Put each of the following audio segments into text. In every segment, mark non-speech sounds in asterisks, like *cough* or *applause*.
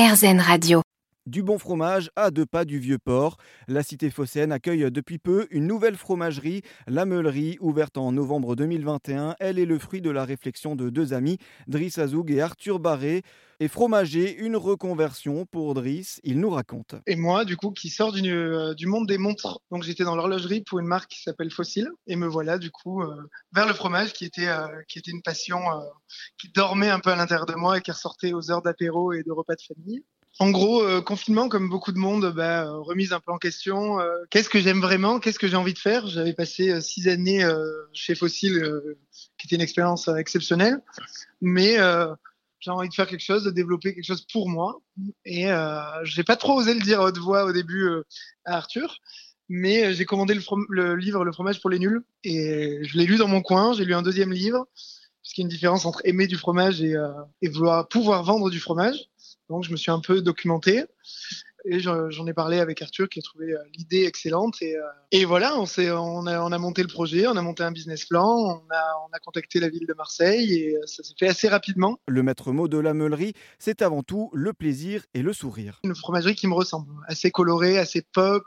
RZN Radio. Du bon fromage à deux pas du vieux port. La cité phocéenne accueille depuis peu une nouvelle fromagerie, la Meulerie, ouverte en novembre 2021. Elle est le fruit de la réflexion de deux amis, Driss Azoug et Arthur Barré. Et fromager, une reconversion pour Driss, il nous raconte. Et moi, du coup, qui sort du, euh, du monde des montres. Donc j'étais dans l'horlogerie pour une marque qui s'appelle Fossil. Et me voilà, du coup, euh, vers le fromage qui était, euh, qui était une passion qui dormait un peu à l'intérieur de moi et qui ressortait aux heures d'apéro et de repas de famille. En gros, euh, confinement, comme beaucoup de monde, bah, euh, remise un peu en question. Euh, qu'est-ce que j'aime vraiment? Qu'est-ce que j'ai envie de faire? J'avais passé six années chez Fossil, qui était une expérience exceptionnelle, mais j'ai envie de faire quelque chose, de développer quelque chose pour moi. Et j'ai pas trop osé le dire à haute voix au début à Arthur, mais j'ai commandé le, le livre Le fromage pour les nuls et je l'ai lu dans mon coin. J'ai lu un deuxième livre, puisqu'il y a une différence entre aimer du fromage et, et vouloir pouvoir vendre du fromage. Donc je me suis un peu documenté et je- j'en ai parlé avec Arthur qui a trouvé euh, l'idée excellente et, euh, et voilà on on a on a monté le projet, on a monté un business plan, on a on a contacté la ville de Marseille et euh, ça s'est fait assez rapidement. Le maître mot de la Meulerie, c'est avant tout le plaisir et le sourire. Une fromagerie qui me ressemble, assez colorée, assez pop.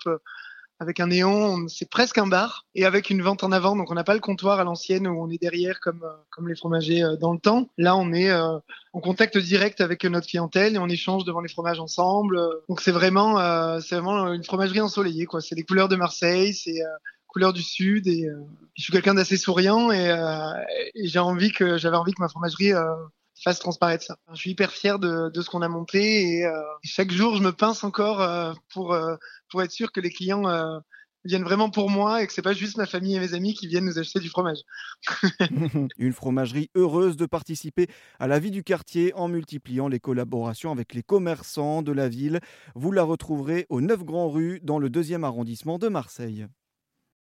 Avec un néon, c'est presque un bar et avec une vente en avant. Donc on n'a pas le comptoir à l'ancienne où on est derrière comme euh, comme les fromagers euh, dans le temps. Là on est euh, en contact direct avec notre clientèle et on échange devant les fromages ensemble. Donc c'est vraiment, vraiment une fromagerie ensoleillée, quoi. C'est les couleurs de Marseille, c'est euh, couleurs du sud et je suis quelqu'un d'assez souriant et, j'avais envie que ma fromagerie fasse transparaître ça. Je suis hyper fier de, de ce qu'on a monté et euh, chaque jour je me pince encore euh, pour euh, pour être sûr que les clients viennent vraiment pour moi et que c'est pas juste ma famille et mes amis qui viennent nous acheter du fromage. *laughs* *laughs* Une fromagerie heureuse de participer à la vie du quartier en multipliant les collaborations avec les commerçants de la ville. Vous la retrouverez au 9 Grand Rue dans le deuxième arrondissement de Marseille.